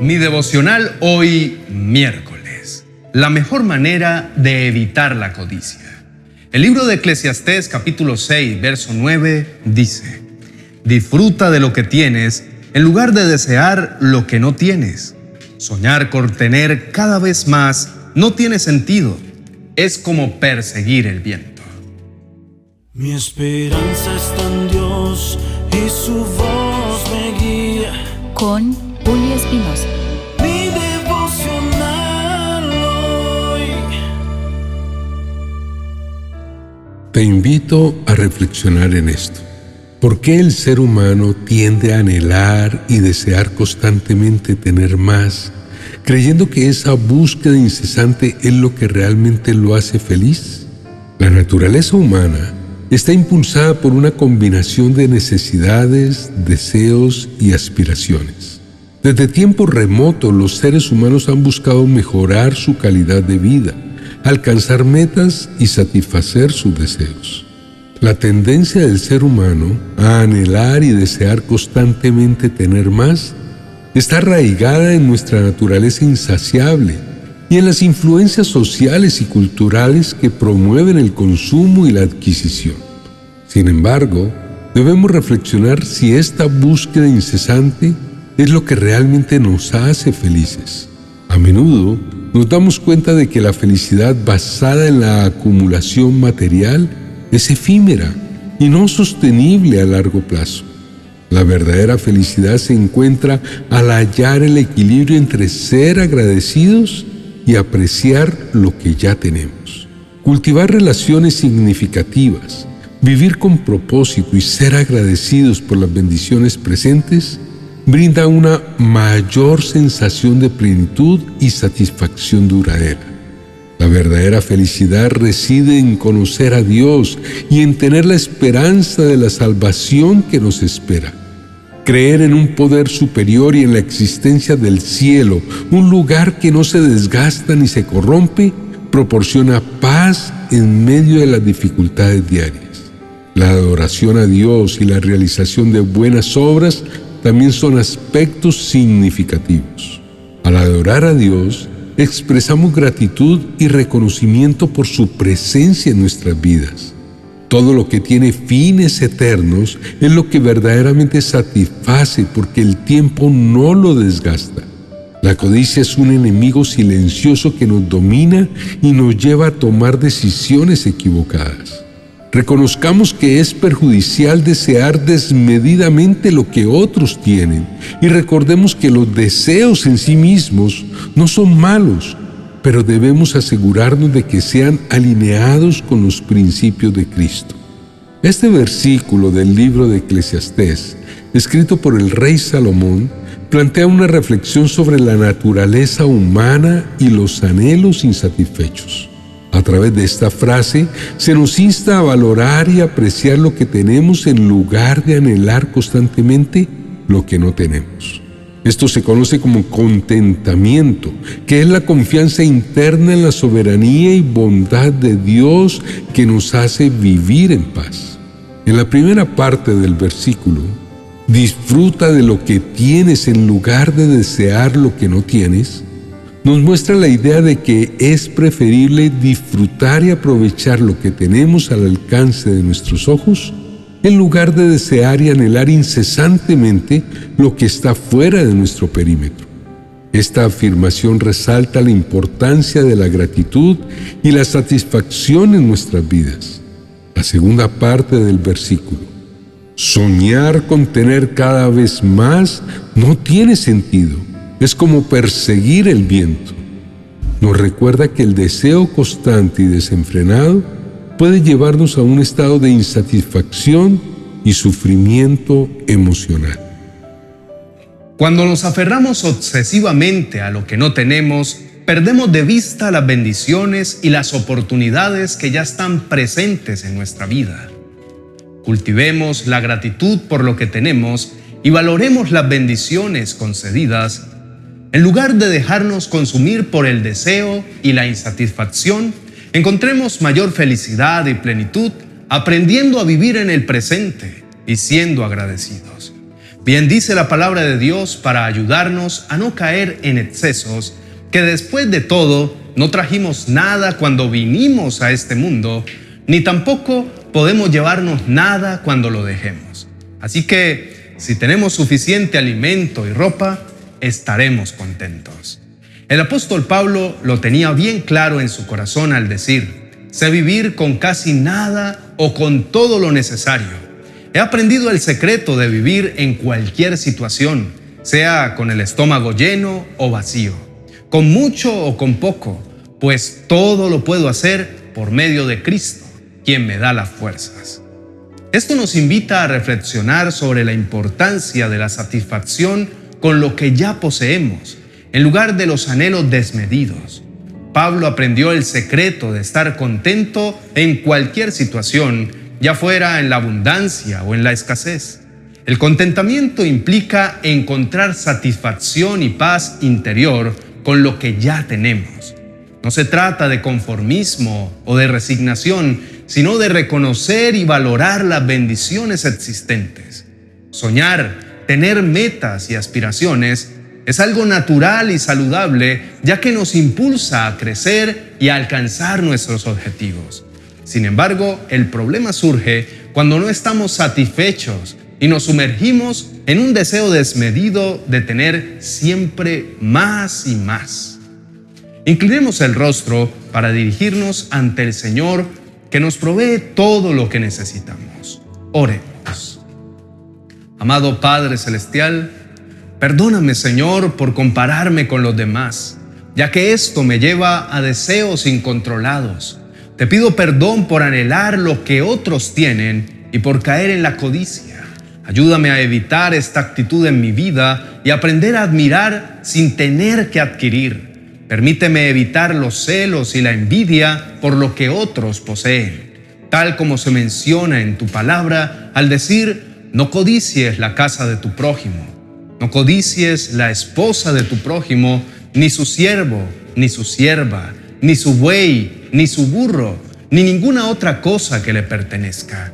Mi devocional hoy miércoles. La mejor manera de evitar la codicia. El libro de Eclesiastés capítulo 6, verso 9 dice, Disfruta de lo que tienes en lugar de desear lo que no tienes. Soñar con tener cada vez más no tiene sentido. Es como perseguir el viento. Mi esperanza está en Dios y su voz me guía. Con Julio Espinosa. Mi devocional hoy. Te invito a reflexionar en esto. ¿Por qué el ser humano tiende a anhelar y desear constantemente tener más, creyendo que esa búsqueda incesante es lo que realmente lo hace feliz? La naturaleza humana está impulsada por una combinación de necesidades, deseos y aspiraciones. Desde tiempos remotos los seres humanos han buscado mejorar su calidad de vida, alcanzar metas y satisfacer sus deseos. La tendencia del ser humano a anhelar y desear constantemente tener más está arraigada en nuestra naturaleza insaciable y en las influencias sociales y culturales que promueven el consumo y la adquisición. Sin embargo, debemos reflexionar si esta búsqueda incesante es lo que realmente nos hace felices. A menudo nos damos cuenta de que la felicidad basada en la acumulación material es efímera y no sostenible a largo plazo. La verdadera felicidad se encuentra al hallar el equilibrio entre ser agradecidos y apreciar lo que ya tenemos. Cultivar relaciones significativas, vivir con propósito y ser agradecidos por las bendiciones presentes brinda una mayor sensación de plenitud y satisfacción duradera. La verdadera felicidad reside en conocer a Dios y en tener la esperanza de la salvación que nos espera. Creer en un poder superior y en la existencia del cielo, un lugar que no se desgasta ni se corrompe, proporciona paz en medio de las dificultades diarias. La adoración a Dios y la realización de buenas obras también son aspectos significativos. Al adorar a Dios, expresamos gratitud y reconocimiento por su presencia en nuestras vidas. Todo lo que tiene fines eternos es lo que verdaderamente satisface porque el tiempo no lo desgasta. La codicia es un enemigo silencioso que nos domina y nos lleva a tomar decisiones equivocadas. Reconozcamos que es perjudicial desear desmedidamente lo que otros tienen y recordemos que los deseos en sí mismos no son malos, pero debemos asegurarnos de que sean alineados con los principios de Cristo. Este versículo del libro de Eclesiastés, escrito por el rey Salomón, plantea una reflexión sobre la naturaleza humana y los anhelos insatisfechos. A través de esta frase se nos insta a valorar y apreciar lo que tenemos en lugar de anhelar constantemente lo que no tenemos. Esto se conoce como contentamiento, que es la confianza interna en la soberanía y bondad de Dios que nos hace vivir en paz. En la primera parte del versículo, disfruta de lo que tienes en lugar de desear lo que no tienes, nos muestra la idea de que es preferible disfrutar y aprovechar lo que tenemos al alcance de nuestros ojos en lugar de desear y anhelar incesantemente lo que está fuera de nuestro perímetro. Esta afirmación resalta la importancia de la gratitud y la satisfacción en nuestras vidas. La segunda parte del versículo. Soñar con tener cada vez más no tiene sentido es como perseguir el viento. Nos recuerda que el deseo constante y desenfrenado puede llevarnos a un estado de insatisfacción y sufrimiento emocional. Cuando nos aferramos obsesivamente a lo que no tenemos, perdemos de vista las bendiciones y las oportunidades que ya están presentes en nuestra vida. Cultivemos la gratitud por lo que tenemos y valoremos las bendiciones concedidas en lugar de dejarnos consumir por el deseo y la insatisfacción, encontremos mayor felicidad y plenitud aprendiendo a vivir en el presente y siendo agradecidos. Bien dice la palabra de Dios para ayudarnos a no caer en excesos, que después de todo no trajimos nada cuando vinimos a este mundo, ni tampoco podemos llevarnos nada cuando lo dejemos. Así que si tenemos suficiente alimento y ropa, estaremos contentos. El apóstol Pablo lo tenía bien claro en su corazón al decir, sé vivir con casi nada o con todo lo necesario. He aprendido el secreto de vivir en cualquier situación, sea con el estómago lleno o vacío, con mucho o con poco, pues todo lo puedo hacer por medio de Cristo, quien me da las fuerzas. Esto nos invita a reflexionar sobre la importancia de la satisfacción con lo que ya poseemos, en lugar de los anhelos desmedidos. Pablo aprendió el secreto de estar contento en cualquier situación, ya fuera en la abundancia o en la escasez. El contentamiento implica encontrar satisfacción y paz interior con lo que ya tenemos. No se trata de conformismo o de resignación, sino de reconocer y valorar las bendiciones existentes. Soñar, tener metas y aspiraciones es algo natural y saludable ya que nos impulsa a crecer y a alcanzar nuestros objetivos. Sin embargo, el problema surge cuando no estamos satisfechos y nos sumergimos en un deseo desmedido de tener siempre más y más. Inclinemos el rostro para dirigirnos ante el Señor que nos provee todo lo que necesitamos. Oremos. Amado Padre Celestial, perdóname Señor por compararme con los demás, ya que esto me lleva a deseos incontrolados. Te pido perdón por anhelar lo que otros tienen y por caer en la codicia. Ayúdame a evitar esta actitud en mi vida y aprender a admirar sin tener que adquirir. Permíteme evitar los celos y la envidia por lo que otros poseen, tal como se menciona en tu palabra al decir, no codicies la casa de tu prójimo, no codicies la esposa de tu prójimo, ni su siervo, ni su sierva, ni su buey, ni su burro, ni ninguna otra cosa que le pertenezca.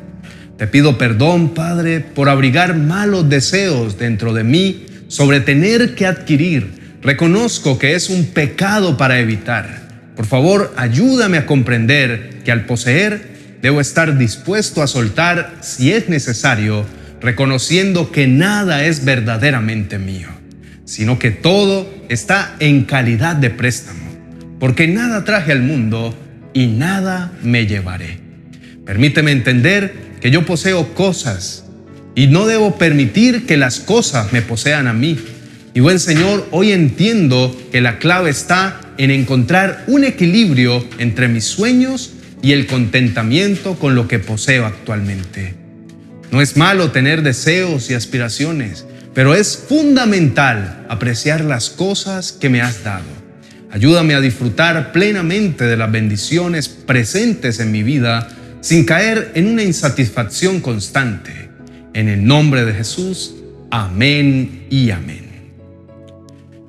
Te pido perdón, Padre, por abrigar malos deseos dentro de mí sobre tener que adquirir Reconozco que es un pecado para evitar. Por favor, ayúdame a comprender que al poseer debo estar dispuesto a soltar si es necesario, reconociendo que nada es verdaderamente mío, sino que todo está en calidad de préstamo, porque nada traje al mundo y nada me llevaré. Permíteme entender que yo poseo cosas y no debo permitir que las cosas me posean a mí y buen Señor, hoy entiendo que la clave está en encontrar un equilibrio entre mis sueños y el contentamiento con lo que poseo actualmente. No es malo tener deseos y aspiraciones, pero es fundamental apreciar las cosas que me has dado. Ayúdame a disfrutar plenamente de las bendiciones presentes en mi vida sin caer en una insatisfacción constante. En el nombre de Jesús, amén y amén.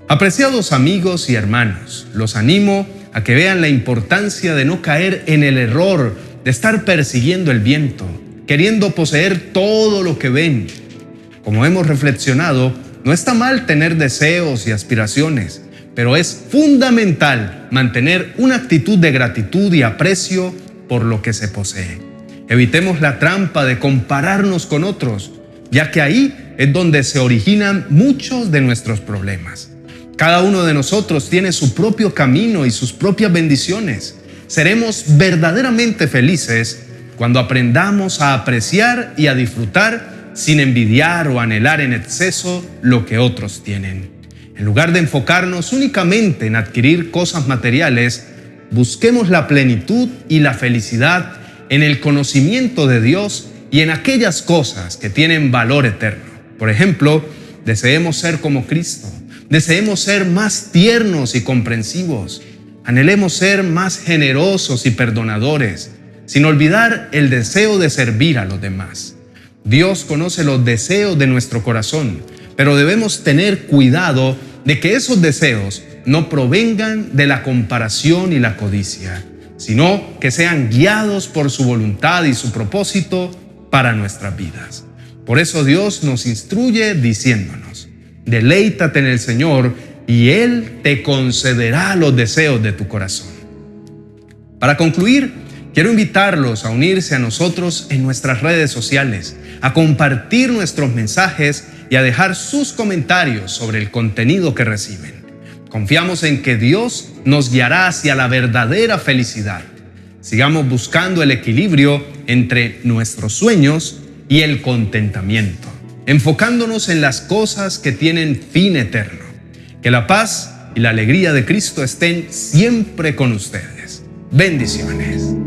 Apreciados amigos y hermanos, los animo a que vean la importancia de no caer en el error de estar persiguiendo el viento, queriendo poseer todo lo que ven. Como hemos reflexionado, no está mal tener deseos y aspiraciones, pero es fundamental mantener una actitud de gratitud y aprecio por lo que se posee. Evitemos la trampa de compararnos con otros, ya que ahí es donde se originan muchos de nuestros problemas. Cada uno de nosotros tiene su propio camino y sus propias bendiciones. Seremos verdaderamente felices cuando aprendamos a apreciar y a disfrutar sin envidiar o anhelar en exceso lo que otros tienen. En lugar de enfocarnos únicamente en adquirir cosas materiales, busquemos la plenitud y la felicidad en el conocimiento de Dios y en aquellas cosas que tienen valor eterno. Por ejemplo, deseemos ser como Cristo Deseemos ser más tiernos y comprensivos. Anhelemos ser más generosos y perdonadores, sin olvidar el deseo de servir a los demás. Dios conoce los deseos de nuestro corazón, pero debemos tener cuidado de que esos deseos no provengan de la comparación y la codicia, sino que sean guiados por su voluntad y su propósito para nuestras vidas. Por eso Dios nos instruye diciéndonos, deleítate en el Señor y Él te concederá los deseos de tu corazón. Para concluir, quiero invitarlos a unirse a nosotros en nuestras redes sociales, a compartir nuestros mensajes y a dejar sus comentarios sobre el contenido que reciben. Confiamos en que Dios nos guiará hacia la verdadera felicidad. Sigamos buscando el equilibrio entre nuestros sueños y el contentamiento, enfocándonos en las cosas que tienen fin eterno. Que la paz y la alegría de Cristo estén siempre con ustedes. Bendiciones.